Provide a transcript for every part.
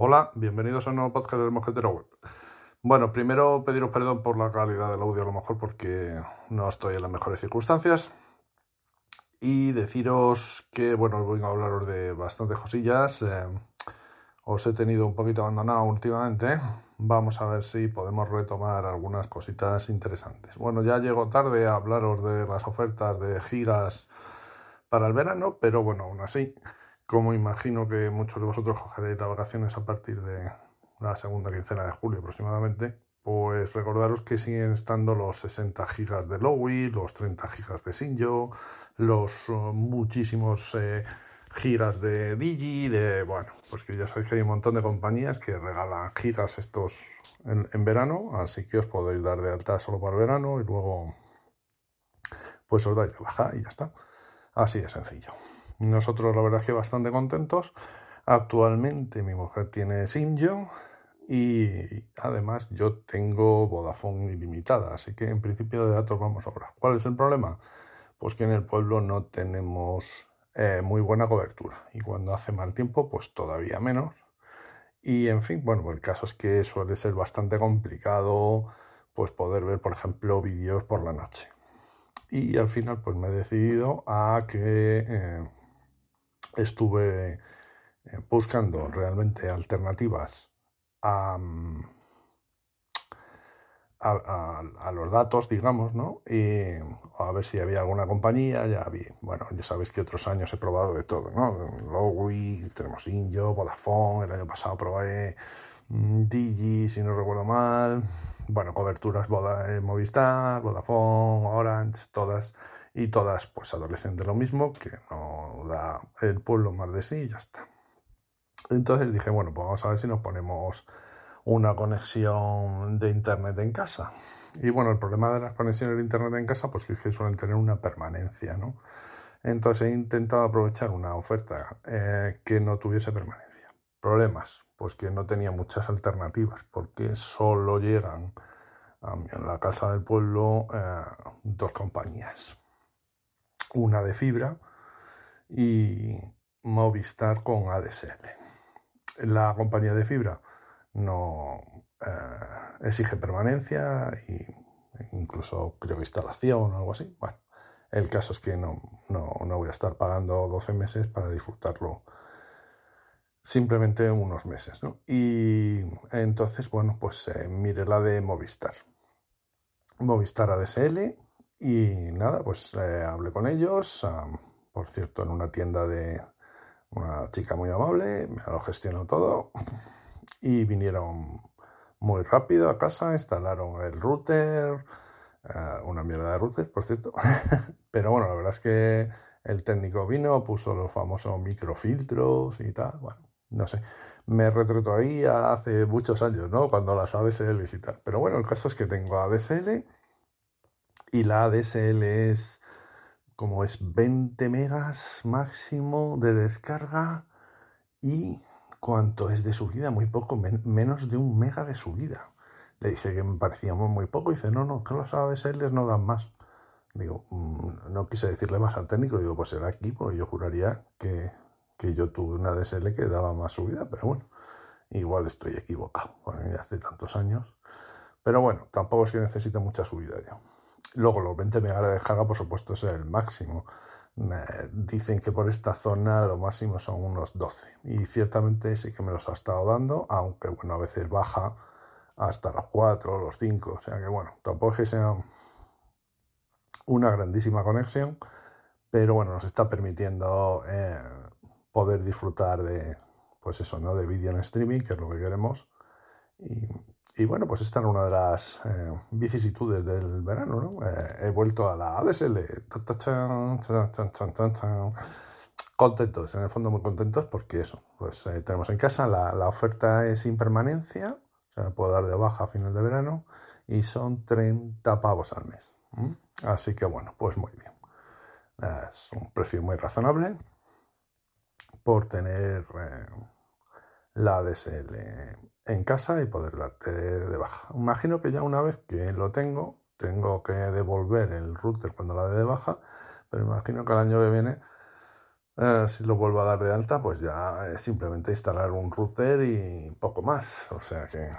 Hola, bienvenidos a un nuevo podcast del Mosquetero Web. Bueno, primero pediros perdón por la calidad del audio, a lo mejor porque no estoy en las mejores circunstancias. Y deciros que, bueno, voy a hablaros de bastantes cosillas. Eh, os he tenido un poquito abandonado últimamente. Vamos a ver si podemos retomar algunas cositas interesantes. Bueno, ya llego tarde a hablaros de las ofertas de giras para el verano, pero bueno, aún así como imagino que muchos de vosotros cogeréis las vacaciones a partir de la segunda quincena de julio aproximadamente, pues recordaros que siguen estando los 60 gigas de Lowy, los 30 gigas de Sinjo, los uh, muchísimos eh, gigas de Digi, de bueno, pues que ya sabéis que hay un montón de compañías que regalan gigas estos en, en verano, así que os podéis dar de alta solo para el verano y luego pues os dais de baja y ya está. Así de sencillo. Nosotros la verdad es que bastante contentos. Actualmente mi mujer tiene Simyo y además yo tengo Vodafone ilimitada, así que en principio de datos vamos a obrar. ¿Cuál es el problema? Pues que en el pueblo no tenemos eh, muy buena cobertura y cuando hace mal tiempo pues todavía menos. Y en fin, bueno, el caso es que suele ser bastante complicado pues poder ver, por ejemplo, vídeos por la noche. Y al final pues me he decidido a que eh, estuve eh, buscando realmente alternativas mm, a, a, los datos, digamos, ¿no? Y a ver si había alguna compañía, ya vi, bueno, ya sabéis que otros años he probado de todo, ¿no? Lowy, tenemos Injo, Vodafone, el año pasado probé mm, Digi, si no recuerdo mal, bueno, coberturas eh, Movistar, Vodafone, Orange, todas y todas pues adolecen de lo mismo, que no da el pueblo más de sí y ya está. Entonces dije, bueno, pues vamos a ver si nos ponemos una conexión de internet en casa. Y bueno, el problema de las conexiones de internet en casa, pues es que suelen tener una permanencia, ¿no? Entonces he intentado aprovechar una oferta eh, que no tuviese permanencia. Problemas, pues que no tenía muchas alternativas, porque solo llegan a la casa del pueblo eh, dos compañías una de fibra y Movistar con ADSL. La compañía de fibra no eh, exige permanencia e incluso creo instalación o algo así. Bueno, el caso es que no, no, voy a estar pagando 12 meses para disfrutarlo simplemente unos meses. Y entonces, bueno, pues eh, mire la de Movistar. Movistar ADSL y nada, pues eh, hablé con ellos, por cierto, en una tienda de una chica muy amable, me lo gestionó todo y vinieron muy rápido a casa, instalaron el router, eh, una mierda de router, por cierto, pero bueno, la verdad es que el técnico vino, puso los famosos microfiltros y tal, bueno, no sé, me retrato ahí hace muchos años, ¿no? Cuando las ADSL y tal, pero bueno, el caso es que tengo ADSL y la ADSL es como es 20 megas máximo de descarga y cuánto es de subida, muy poco, menos de un mega de subida. Le dije que me parecía muy poco y dice, no, no, que los ADSL no dan más. Digo, mm, no quise decirle más al técnico, digo, pues será aquí, porque yo juraría que, que yo tuve una ADSL que daba más subida, pero bueno, igual estoy equivocado, hace tantos años. Pero bueno, tampoco es que necesite mucha subida ya. Luego los 20 megas de descarga, por supuesto, es el máximo. Eh, dicen que por esta zona lo máximo son unos 12. Y ciertamente sí que me los ha estado dando, aunque bueno, a veces baja hasta los 4, los 5. O sea que bueno, tampoco es que sea una grandísima conexión, pero bueno, nos está permitiendo eh, poder disfrutar de, pues eso, ¿no? De vídeo en streaming, que es lo que queremos. Y bueno, pues esta era una de las eh, vicisitudes del verano, ¿no? Eh, he vuelto a la ADSL. Contentos, en el fondo muy contentos porque eso, pues eh, tenemos en casa, la, la, oferta es sin permanencia, puedo dar de baja a final de verano y son 30 pavos al mes. Así que bueno, pues muy bien. Es un precio muy razonable por tener la ADSL en casa y poder darte de baja. Imagino que ya una vez que lo tengo, tengo que devolver el router cuando la dé de baja, pero imagino que el año que viene Eh, si lo vuelvo a dar de alta, pues ya es simplemente instalar un router y poco más. O sea que,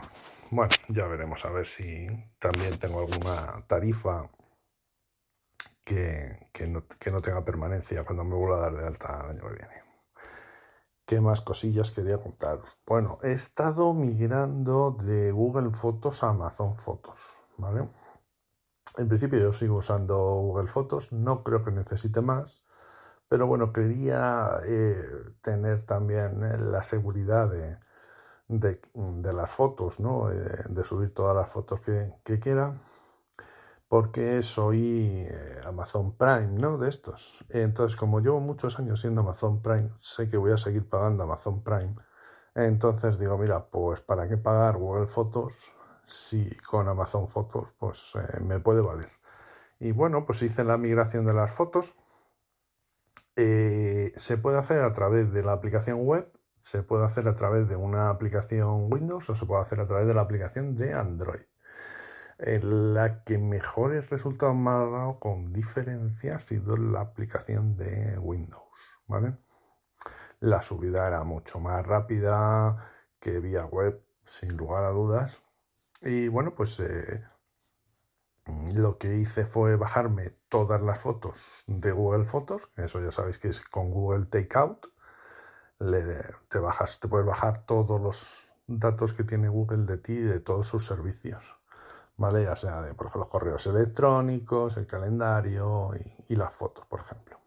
bueno, ya veremos a ver si también tengo alguna tarifa que, no, que no tenga permanencia cuando me vuelva a dar de alta el año que viene. ¿Qué más cosillas quería contaros? Bueno, he estado migrando de Google Fotos a Amazon Fotos, ¿vale? En principio yo sigo usando Google Fotos, no creo que necesite más pero bueno, quería eh, tener también eh, la seguridad de, de, las fotos, ¿no? Eh, de subir todas las fotos que, que quiera, porque soy Amazon Prime, ¿no? De estos. Entonces, como llevo muchos años siendo Amazon Prime, sé que voy a seguir pagando Amazon Prime. Entonces digo, mira, pues ¿para qué pagar Google Fotos si con Amazon Fotos pues me puede valer? Y bueno, pues hice la migración de las fotos eh, se puede hacer a través de la aplicación web, se puede hacer a través de una aplicación Windows o se puede hacer a través de la aplicación de Android. La que mejores resultados me ha dado con diferencia ha sido la aplicación de Windows, ¿vale? La subida era mucho más rápida que vía web, sin lugar a dudas. Y bueno, pues eh, lo que hice fue bajarme todas las fotos de Google Fotos, eso ya sabéis que es con Google Takeout. te, bajas, te puedes bajar todos los datos que tiene Google de ti y de todos sus servicios, ¿vale? Ya sea de, por ejemplo, los correos electrónicos, el calendario y, y las fotos, por ejemplo.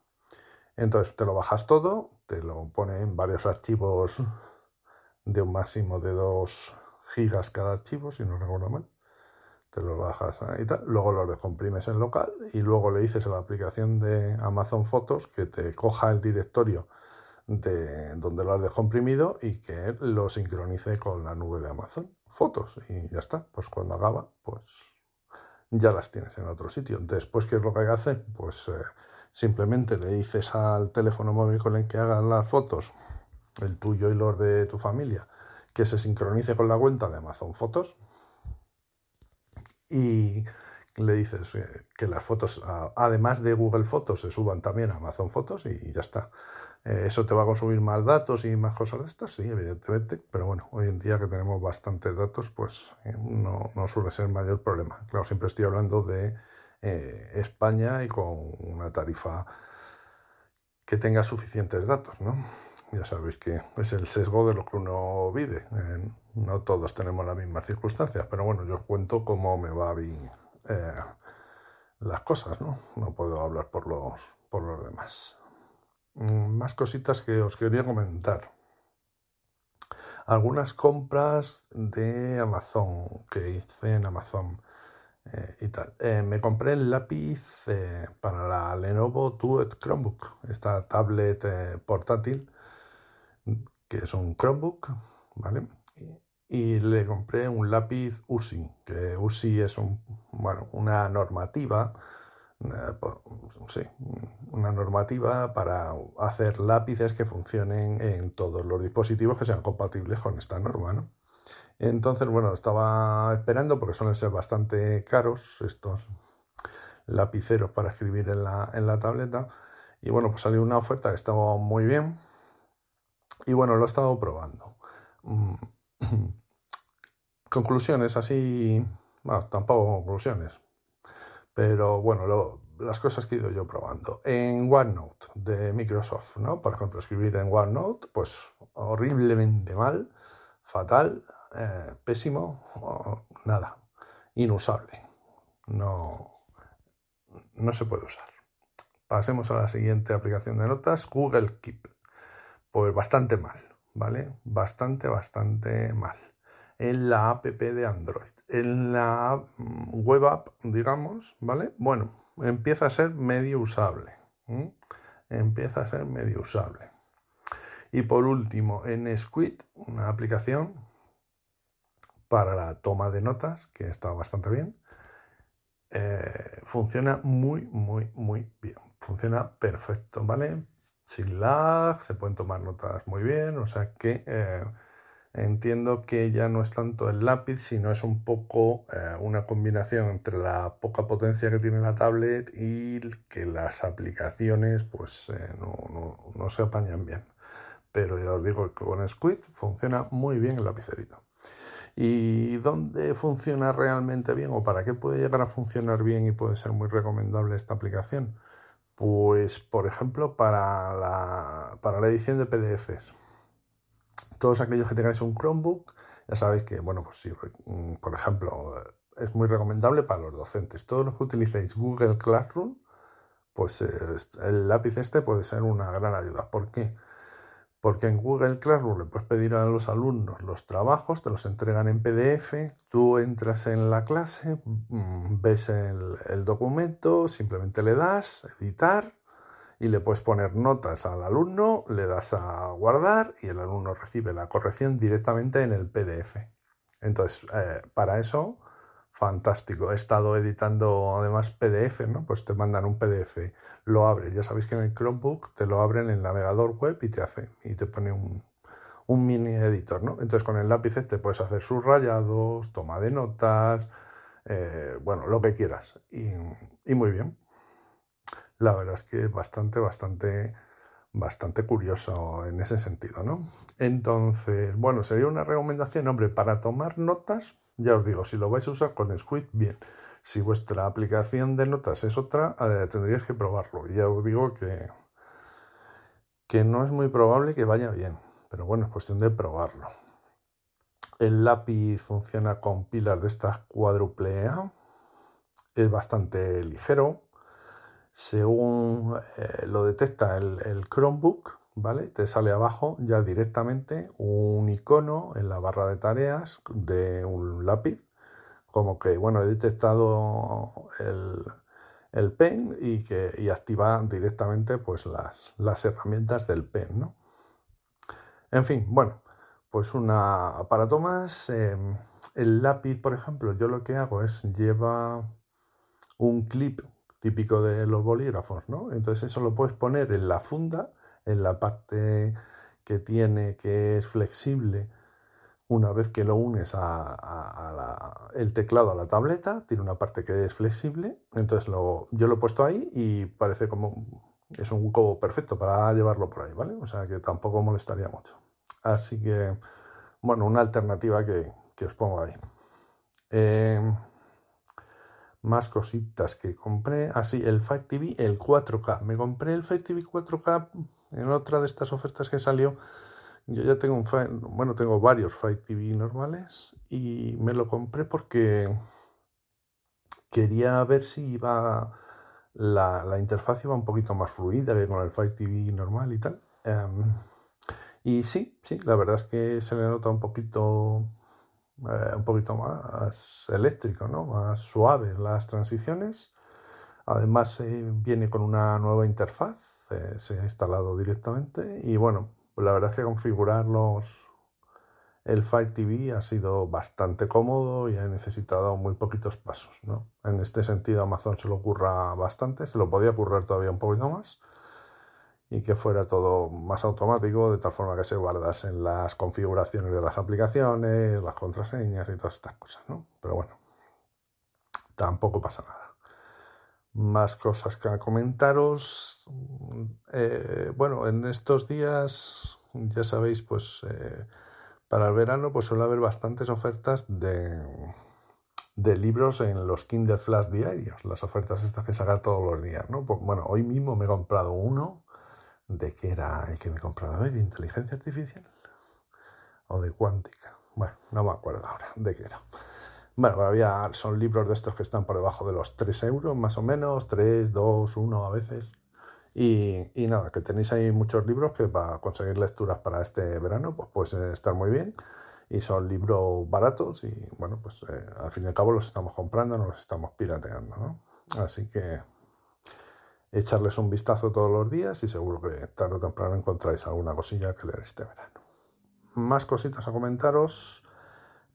Entonces te lo bajas todo, te lo pone en varios archivos de un máximo de 2 gigas cada archivo, si no recuerdo mal. Te los bajas y tal, luego los descomprimes en local y luego le dices a la aplicación de Amazon Fotos que te coja el directorio de donde lo has descomprimido y que lo sincronice con la nube de Amazon Fotos y ya está, pues cuando acaba, pues ya las tienes en otro sitio. Después, ¿qué es lo que hay que hacer? Pues eh, simplemente le dices al teléfono móvil con el que hagan las fotos, el tuyo y los de tu familia, que se sincronice con la cuenta de Amazon Fotos y le dices eh, que las fotos, además de Google Fotos, se suban también a Amazon Fotos y ya está. Eh, ¿Eso te va a consumir más datos y más cosas de estas? Sí, evidentemente, pero bueno, hoy en día que tenemos bastantes datos, pues eh, no, suele ser mayor problema. Claro, siempre estoy hablando de España y con una tarifa que tenga suficientes datos, ¿no? Ya sabéis que es el sesgo de lo que uno vive. no todos tenemos las mismas circunstancias, pero bueno, yo os cuento cómo me va bien eh, las cosas, ¿no? No puedo hablar por los, por los demás. Mm, más cositas que os quería comentar. Algunas compras de Amazon que hice en Amazon eh, y tal. Eh, me compré el lápiz para la Lenovo Duet Chromebook, esta tablet portátil que es un Chromebook, ¿vale? Y le compré un lápiz USI, que USI es un, bueno, una normativa, sí, una normativa para hacer lápices que funcionen en todos los dispositivos que sean compatibles con esta norma, ¿no? Entonces, bueno, estaba esperando porque suelen ser bastante caros estos lapiceros para escribir en la, en la tableta. Y bueno, pues salió una oferta que estaba muy bien y bueno, lo he estado probando. Mm. conclusiones así, bueno, tampoco conclusiones, pero bueno, las cosas que he ido yo probando. En OneNote de Microsoft, ¿no? Por ejemplo, escribir en OneNote, pues horriblemente mal, fatal, eh, pésimo, nada, inusable. No, no se puede usar. Pasemos a la siguiente aplicación de notas, Google Keep. Pues bastante mal, ¿vale? Bastante, bastante mal. En la app de Android. En la mm, web app, digamos, ¿vale? Bueno, empieza a ser medio usable. Empieza a ser medio usable. Y por último, en Squid, una aplicación para la toma de notas, que está bastante bien. Eh, funciona muy, muy, muy bien. Funciona perfecto, ¿vale? sin lag, se pueden tomar notas muy bien, o sea que eh, entiendo que ya no es tanto el lápiz, sino es un poco eh, una combinación entre la poca potencia que tiene la tablet y que las aplicaciones pues eh, no, se apañan bien. Pero ya os digo que con Squid funciona muy bien el lapicerito. ¿Y dónde funciona realmente bien o para qué puede llegar a funcionar bien y puede ser muy recomendable esta aplicación? Pues, por ejemplo, para la, para la edición de PDFs todos aquellos que tengáis un Chromebook, ya sabéis que, bueno, pues mm, por ejemplo, es muy recomendable para los docentes. Todos los que utilicéis Google Classroom, pues el lápiz este puede ser una gran ayuda. ¿Por qué? Porque en Google Classroom le puedes pedir a los alumnos los trabajos, te los entregan en PDF, tú entras en la clase, mm, ves el documento, simplemente le das, editar, y le puedes poner notas al alumno, le das a guardar y el alumno recibe la corrección directamente en el PDF. Entonces, eh, para eso, fantástico. He estado editando además PDF, ¿no? Pues te mandan un PDF, lo abres. Ya sabéis que en el Chromebook te lo abren en el navegador web y te hace, y te pone un, mini editor, ¿no? Entonces con el lápiz te este puedes hacer subrayados, toma de notas, eh, bueno, lo que quieras. y muy bien la verdad es que bastante, bastante, bastante curioso en ese sentido, ¿no? Entonces, bueno, sería una recomendación, hombre, para tomar notas, ya os digo, si lo vais a usar con Squid, bien. Si vuestra aplicación de notas es otra, eh, tendríais que probarlo. Ya os digo que, que no es muy probable que vaya bien, pero bueno, es cuestión de probarlo. El lápiz funciona con pilas de estas cuádruple A, es bastante ligero, según eh, lo detecta el, Chromebook, ¿vale? Te sale abajo ya directamente un icono en la barra de tareas de un lápiz, como que, bueno, he detectado el, pen y que y activa directamente pues las, las herramientas del pen, ¿no? En fin, bueno, pues una aparato más. Em, el lápiz, por ejemplo, yo lo que hago es lleva un clip típico de los bolígrafos, ¿no? Entonces eso lo puedes poner en la funda, en la parte que tiene que es flexible. Una vez que lo unes a, el teclado a la tableta, tiene una parte que es flexible. Entonces lo, yo lo he puesto ahí y parece como es un cubo perfecto para llevarlo por ahí, ¿vale? O sea que tampoco molestaría mucho. Así que, bueno, una alternativa que, os pongo ahí. Eh, más cositas que compré. Así, ah, el Fire TV, el 4K. Me compré el Fire TV 4K en otra de estas ofertas que salió. Yo ya tengo un bueno, tengo varios Fire TV normales y me lo compré porque quería ver si iba la, la interfaz iba un poquito más fluida que con el Fire TV normal y tal. Em, y sí, sí, la verdad es que se le nota un poquito eh, un poquito más eléctrico, ¿no? más suave las transiciones. Además viene con una nueva interfaz, eh, se ha instalado directamente y bueno, la verdad es que configurar el Fire TV ha sido bastante cómodo y ha necesitado muy poquitos pasos. ¿no? En este sentido Amazon se lo ocurra bastante, se lo podía currar todavía un poquito más y que fuera todo más automático, de tal forma que se guardasen las configuraciones de las aplicaciones, las contraseñas y todas estas cosas, ¿no? Pero bueno, tampoco pasa nada. Más cosas que comentaros. Eh, bueno, en estos días, ya sabéis, pues eh, para el verano, pues suele haber bastantes ofertas de, de libros en los Kindle Flash diarios, las ofertas estas que sacan todos los días, ¿no? Pues, bueno, hoy mismo me he comprado uno de qué era el que me compraba, de inteligencia artificial o de cuántica. Bueno, no me acuerdo ahora de qué era. Bueno, había, son libros de estos que están por debajo de los 3 euros, más o menos, 3, 2, 1 a veces. Y, y nada, que tenéis ahí muchos libros que para conseguir lecturas para este verano, pues puede estar muy bien. Y son libros baratos y bueno, pues eh, al fin y al cabo los estamos comprando, no los estamos pirateando. Así que echarles un vistazo todos los días y seguro que tarde o temprano encontráis alguna cosilla que leer este verano. Más cositas a comentaros.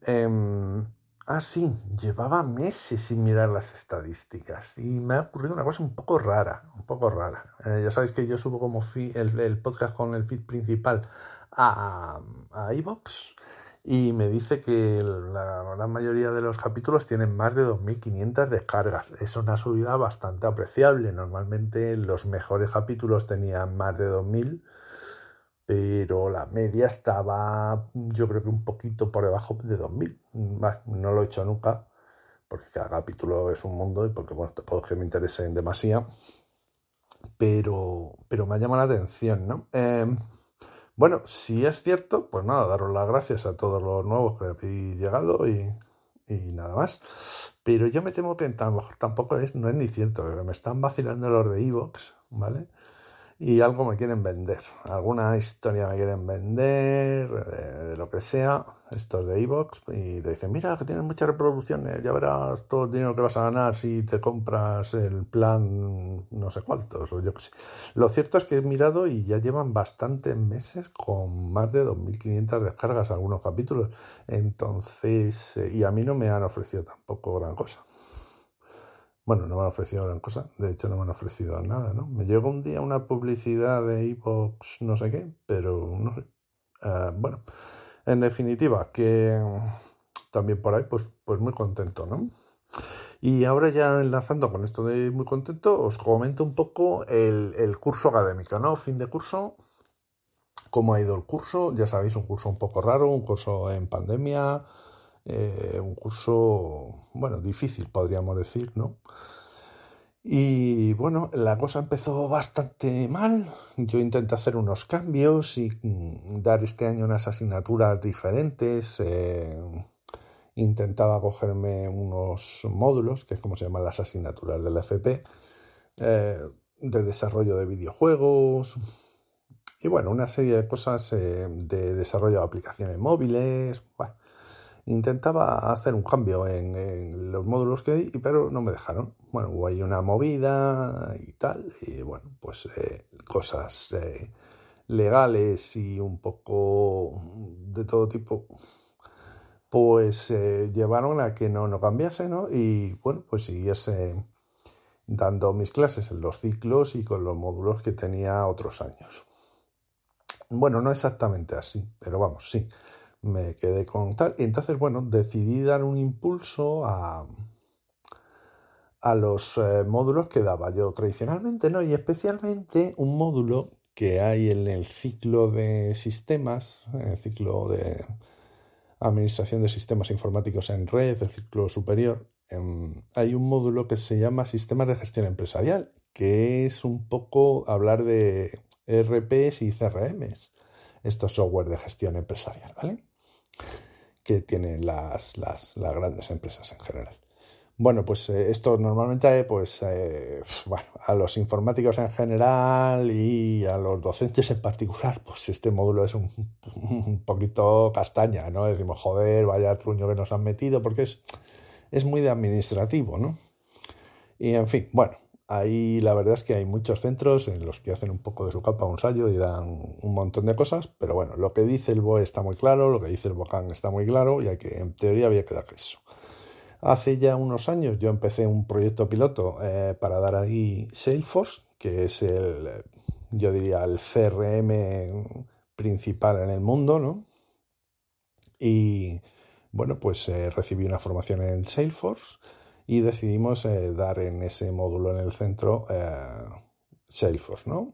Em, ah, sí, llevaba meses sin mirar las estadísticas y me ha ocurrido una cosa un poco rara, un poco rara. Eh, ya sabéis que yo subo como el, podcast con el feed principal a, a iVoox y me dice que la gran mayoría de los capítulos tienen más de 2.500 descargas. Es una subida bastante apreciable. Normalmente los mejores capítulos tenían más de 2.000, pero la media estaba yo creo que un poquito por debajo de 2.000. no lo he hecho nunca, porque cada capítulo es un mundo y porque bueno, tampoco es que me interese en demasía. Pero, pero me ha llamado la atención, ¿no? Em, bueno, si es cierto, pues nada, daros las gracias a todos los nuevos que habéis llegado y, nada más. Pero yo me temo que a lo mejor tampoco es, no es ni cierto, me están vacilando los de Evox, ¿vale? Y algo me quieren vender, alguna historia me quieren vender, de, lo que sea, estos de Evox, y te dicen, mira, que tienes muchas reproducciones, ya verás todo el dinero que vas a ganar si te compras el plan no sé cuántos, o yo qué sé. Lo cierto es que he mirado y ya llevan bastantes meses con más de 2.500 descargas algunos capítulos, entonces, eh, y a mí no me han ofrecido tampoco gran cosa. Bueno, no me han ofrecido gran cosa, de hecho no me han ofrecido nada, ¿no? Me llegó un día una publicidad de iVoox no sé qué, pero no sé. Ah, bueno, en definitiva, que también por ahí, pues, pues muy contento, ¿no? Y ahora ya enlazando con esto de muy contento, os comento un poco el, el curso académico, ¿no? Fin de curso, cómo ha ido el curso, ya sabéis, un curso un poco raro, un curso en pandemia, eh, un curso, bueno, difícil podríamos decir, ¿no? Y bueno, la cosa empezó bastante mal. Yo intenté hacer unos cambios y mm, dar este año unas asignaturas diferentes. Eh, intentaba cogerme unos módulos, que es como se llaman las asignaturas del FP, eh, de desarrollo de videojuegos. Y bueno, una serie de cosas de desarrollo de aplicaciones móviles. Bueno, Intentaba hacer un cambio en, los módulos que di, pero no me dejaron. Bueno, hubo ahí una movida y tal, y bueno, pues eh, cosas eh, legales y un poco de todo tipo, pues eh, llevaron a que no, no cambiase, ¿no? Y bueno, pues siguiese dando mis clases en los ciclos y con los módulos que tenía otros años. Bueno, no exactamente así, pero vamos, sí me quedé con tal. Y entonces, bueno, decidí dar un impulso a, a los eh, módulos que daba yo tradicionalmente, ¿no? Y especialmente un módulo que hay en el ciclo de sistemas, en el ciclo de administración de sistemas informáticos en red, el ciclo superior, em, hay un módulo que se llama sistemas de gestión empresarial, que es un poco hablar de ERPs y CRMs, estos software de gestión empresarial, ¿vale? Que tienen las, las, grandes empresas en general. Bueno, pues eh, esto normalmente, pues, eh, bueno, a los informáticos en general y a los docentes en particular, pues este módulo es un, un poquito castaña, ¿no? Decimos, joder, vaya truño que nos han metido, porque es, es muy de administrativo, ¿no? Y en fin, bueno, Ahí la verdad es que hay muchos centros en los que hacen un poco de su capa un sallo y dan un montón de cosas, pero bueno, lo que dice el BOE está muy claro, lo que dice el BOCAN está muy claro y hay que, en teoría había que dar eso. Hace ya unos años yo empecé un proyecto piloto eh, para dar ahí Salesforce, que es el, yo diría, el CRM principal en el mundo, ¿no? Y bueno, pues eh, recibí una formación en Salesforce y decidimos eh, dar en ese módulo en el centro eh, Salesforce, ¿no?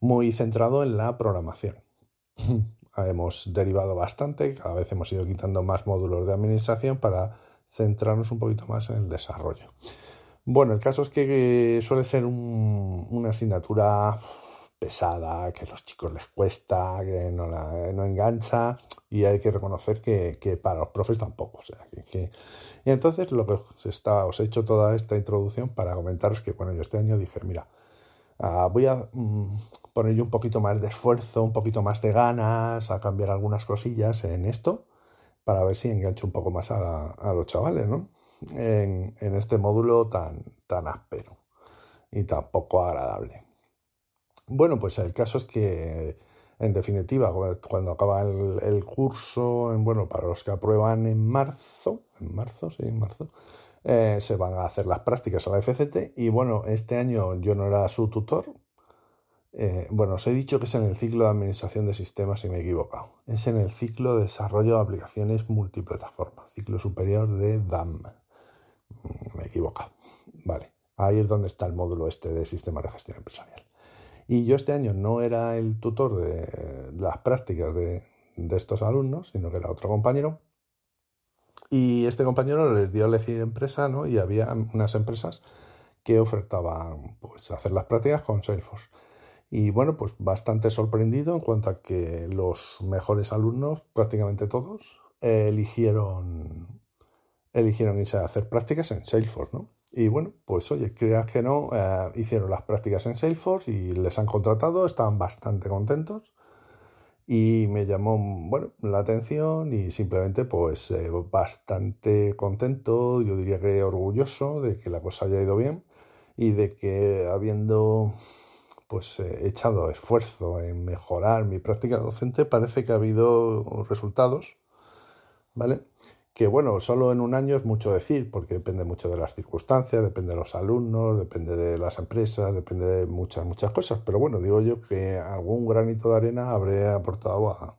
Muy centrado en la programación. hemos derivado bastante, cada vez hemos ido quitando más módulos de administración para centrarnos un poquito más en el desarrollo. Bueno, el caso es que suele ser una asignatura pesada, que a los chicos les cuesta, que no, la, no engancha y hay que reconocer que, para los profes tampoco. O sea, que, Y entonces lo que os, está, os he hecho toda esta introducción para comentaros que, bueno, yo este año dije, mira, ah, voy a mm, poner yo un poquito más de esfuerzo, un poquito más de ganas, a cambiar algunas cosillas en esto, para ver si engancho un poco más a, a los chavales, ¿no? En, en este módulo tan, tan áspero y tan poco agradable. Bueno, pues el caso es que, en definitiva, cuando acaba el, curso, bueno, para los que aprueban en marzo, en marzo, sí, en marzo, eh, se van a hacer las prácticas a la FCT y bueno, este año yo no era su tutor Eh, bueno, os he dicho que es en el ciclo de administración de sistemas y me he equivocado. Es en el ciclo de desarrollo de aplicaciones multiplataforma, ciclo superior de DAM. Mm, me he. Vale, ahí es donde está el módulo este de sistemas de gestión empresarial. Y yo este año no era el tutor de, las prácticas de, estos alumnos, sino que era otro compañero. Y este compañero les dio a elegir empresa, ¿no? Y había unas empresas que ofertaban pues, hacer las prácticas con Salesforce. Y bueno, pues bastante sorprendido en cuanto a que los mejores alumnos, prácticamente todos, eligieron, eligieron irse a hacer prácticas en Salesforce, ¿no? Y bueno, pues oye, creas que no, eh, hicieron las prácticas en Salesforce y les han contratado, estaban bastante contentos y me llamó, bueno, la atención y simplemente pues eh, bastante contento, yo diría que orgulloso de que la cosa haya ido bien y de que habiendo pues he echado esfuerzo en mejorar mi práctica docente, parece que ha habido resultados, ¿vale? Bueno, solo en un año es mucho decir, porque depende mucho de las circunstancias, depende de los alumnos, depende de las empresas, depende de muchas, muchas cosas. Pero bueno, digo yo que algún granito de arena habré aportado a,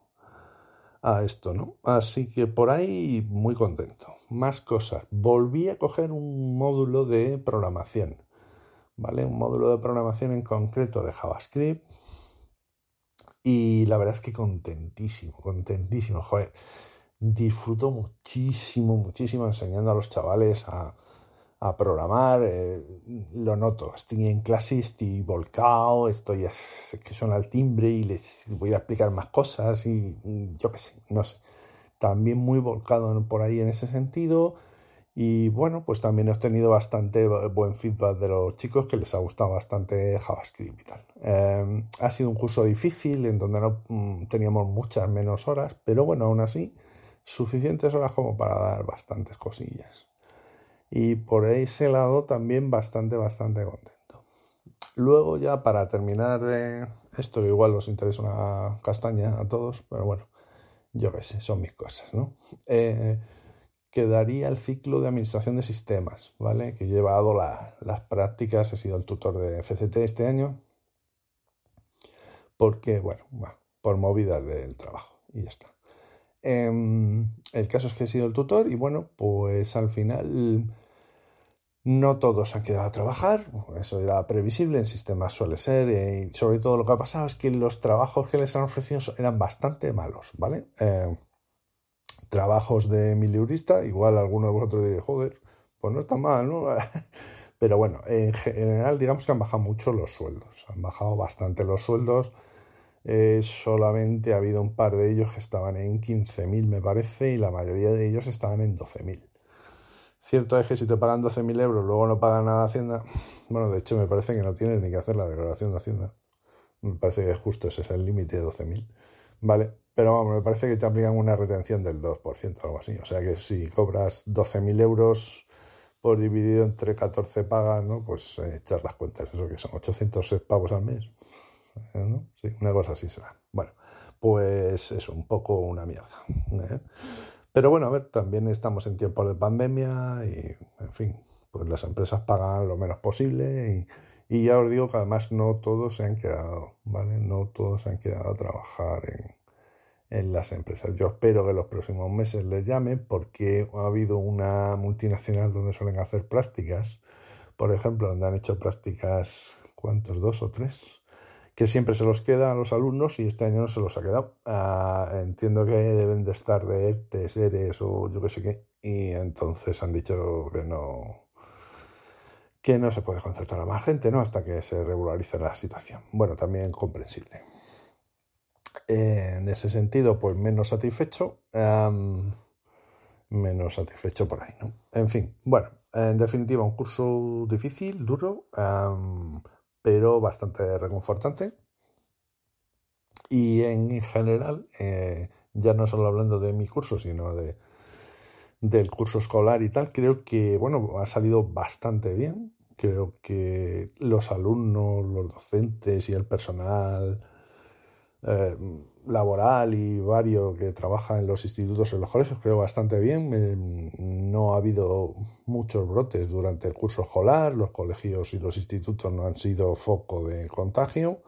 a esto, ¿no? Así que por ahí muy contento. Más cosas. Volví a coger un módulo de programación ¿vale? Un módulo de programación en concreto de JavaScript. Y la verdad es que contentísimo, contentísimo, joder. Disfruto muchísimo, muchísimo enseñando a los chavales a, programar. Eh, lo noto, estoy en clase, estoy volcado, estoy que suena el timbre y les voy a explicar más cosas y, yo qué sé, no sé. También muy volcado por ahí en ese sentido y bueno, pues también he tenido bastante buen feedback de los chicos que les ha gustado bastante JavaScript y tal. Em, ha sido un curso difícil en donde no mm, teníamos muchas menos horas, pero bueno, aún así, suficientes horas como para dar bastantes cosillas. Y por ese lado también bastante, bastante contento. Luego ya para terminar de esto, igual os interesa una castaña a todos, pero bueno, yo qué sé, son mis cosas, ¿no? Eh, quedaría el ciclo de administración de sistemas, ¿vale? Que he llevado las prácticas, he sido el tutor de FCT este año, porque, bueno, por movidas del trabajo y ya está. Em, el caso es que he sido el tutor y bueno, pues al final no todos han quedado a trabajar, eso era previsible, en sistemas suele ser, eh, y sobre todo lo que ha pasado es que los trabajos que les han ofrecido eran bastante malos, ¿vale? Eh, trabajos de miliurista, igual alguno de vosotros diréis, joder, pues no está mal, ¿no? Pero bueno, en general digamos que han bajado mucho los sueldos, han bajado bastante los sueldos. Eh, solamente ha habido un par de ellos que estaban en 15.000 me parece y la mayoría de ellos estaban en 12.000. Cierto es que si te pagan 12.000 euros luego no pagan nada de Hacienda, bueno, de hecho me parece que no tienes ni que hacer la declaración de Hacienda. Me parece que justo ese es el límite de 12.000. Vale, pero vamos, me parece que te aplican una retención del 2% o algo así. O sea que si cobras 12.000 euros por dividido entre 14 pagas, ¿no? Pues eh, echar las cuentas, eso que son 806 pavos al mes. Eh, ¿no? Una cosa así será. Bueno, pues es un poco una mierda. ¿eh? Pero bueno, a ver, también estamos en tiempos de pandemia y, en fin, pues las empresas pagan lo menos posible y, y ya os digo que además no todos se han quedado, ¿vale? No todos se han quedado a trabajar en, en las empresas. Yo espero que los próximos meses les llamen porque ha habido una multinacional donde suelen hacer prácticas, por ejemplo, donde han hecho prácticas, ¿cuántos? ¿Dos o tres? Que siempre se los queda a los alumnos y este año no se los ha quedado. Ah, entiendo que deben de estar de ERTES, ERES o yo qué sé qué. Y entonces han dicho que no, que no se puede concertar a más gente, ¿no? Hasta que se regularice la situación. Bueno, también comprensible en ese sentido, pues menos satisfecho. menos satisfecho por ahí, ¿no? En fin, bueno, en definitiva, un curso difícil, duro, pero bastante reconfortante. Y en general, eh, ya no solo hablando de mi curso, sino de del curso escolar y tal, creo que, bueno, ha salido bastante bien. Creo que los alumnos, los docentes y el personal eh, laboral y varios que trabaja en los institutos, en los colegios, creo bastante bien. no ha habido muchos brotes durante el curso escolar, los colegios y los institutos no han sido foco de contagio.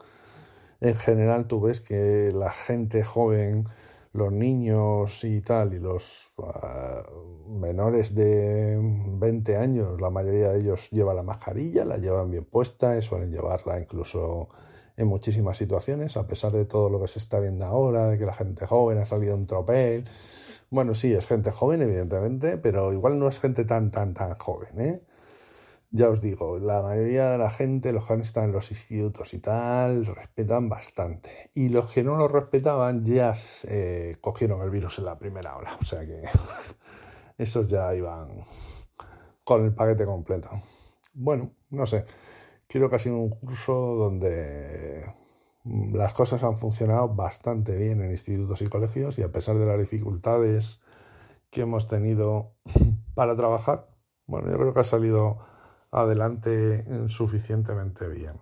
en general tú ves que la gente joven, los niños y tal, y los ah, menores de 20 años, la mayoría de ellos lleva la mascarilla, la llevan bien puesta y suelen llevarla incluso en muchísimas situaciones, a pesar de todo lo que se está viendo ahora, de que la gente joven ha salido un tropel. Bueno, sí, es gente joven, evidentemente, pero igual no es gente tan, tan, tan joven, ¿eh? Ya os digo, la mayoría de la gente, los que están en los institutos y tal, respetan bastante. Y los que no lo respetaban ya eh, cogieron el virus en la primera hora. O sea que esos ya iban con el paquete completo. Bueno, no sé. Creo que ha sido un curso donde las cosas han funcionado bastante bien en institutos y colegios y a pesar de las dificultades que hemos tenido para trabajar, bueno, yo creo que ha salido adelante suficientemente bien.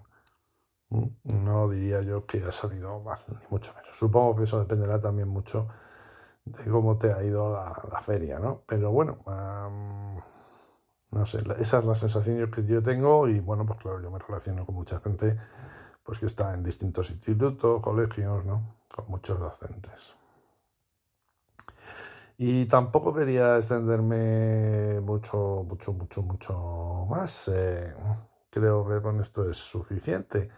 No diría yo que ha salido mal, ni mucho menos. Supongo que eso dependerá también mucho de cómo te ha ido la, feria, ¿no? Pero bueno, no sé, esa es la sensación que yo tengo y bueno, pues claro, yo me relaciono con mucha gente pues que está en distintos institutos, colegios, ¿no? Con muchos docentes. Y tampoco quería extenderme mucho, mucho, mucho, mucho más. Eh, creo que con esto es suficiente.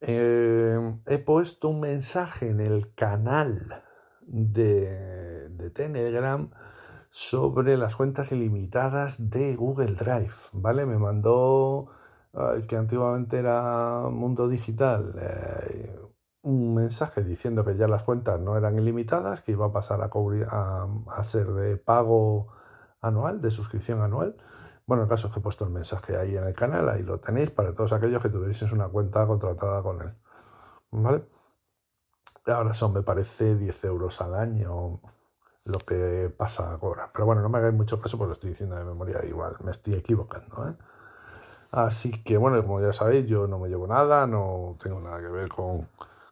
Eh, he puesto un mensaje en el canal de, de Telegram sobre las cuentas ilimitadas de Google Drive, ¿vale? Me mandó el que antiguamente era Mundo Digital eh, un mensaje diciendo que ya las cuentas no eran ilimitadas, que iba a pasar a, cubrir, a, ser de pago anual, de suscripción anual. Bueno, el caso es que he puesto el mensaje ahí en el canal, ahí lo tenéis para todos aquellos que tuvieseis una cuenta contratada con él. ¿Vale? Ahora son, me parece, 10 euros al año lo que pasa ahora. Pero bueno, no me hagáis mucho caso porque lo estoy diciendo de memoria igual, me estoy equivocando. ¿eh? Así que bueno, como ya sabéis, yo no me llevo nada, no tengo nada que ver con,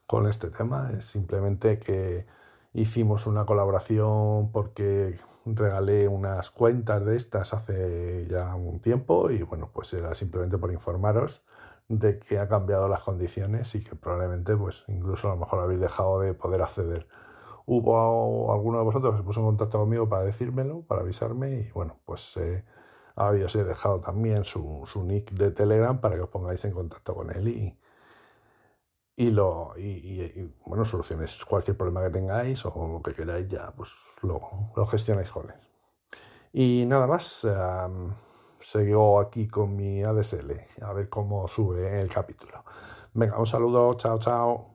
con este tema, es simplemente que hicimos una colaboración porque regalé unas cuentas de estas hace ya un tiempo y bueno, pues era simplemente por informaros de que ha cambiado las condiciones y que probablemente pues incluso a lo mejor habéis dejado de poder acceder. Hubo alguno de vosotros que se puso en contacto conmigo para decírmelo, para avisarme y bueno, pues eh, habéis dejado también su, su nick de Telegram para que os pongáis en contacto con él y, y lo y, bueno soluciones cualquier problema que tengáis o lo que queráis ya pues lo, lo gestionáis con él. Y nada más um, aquí con mi ADSL a ver cómo sube el capítulo. Venga un saludo chao chao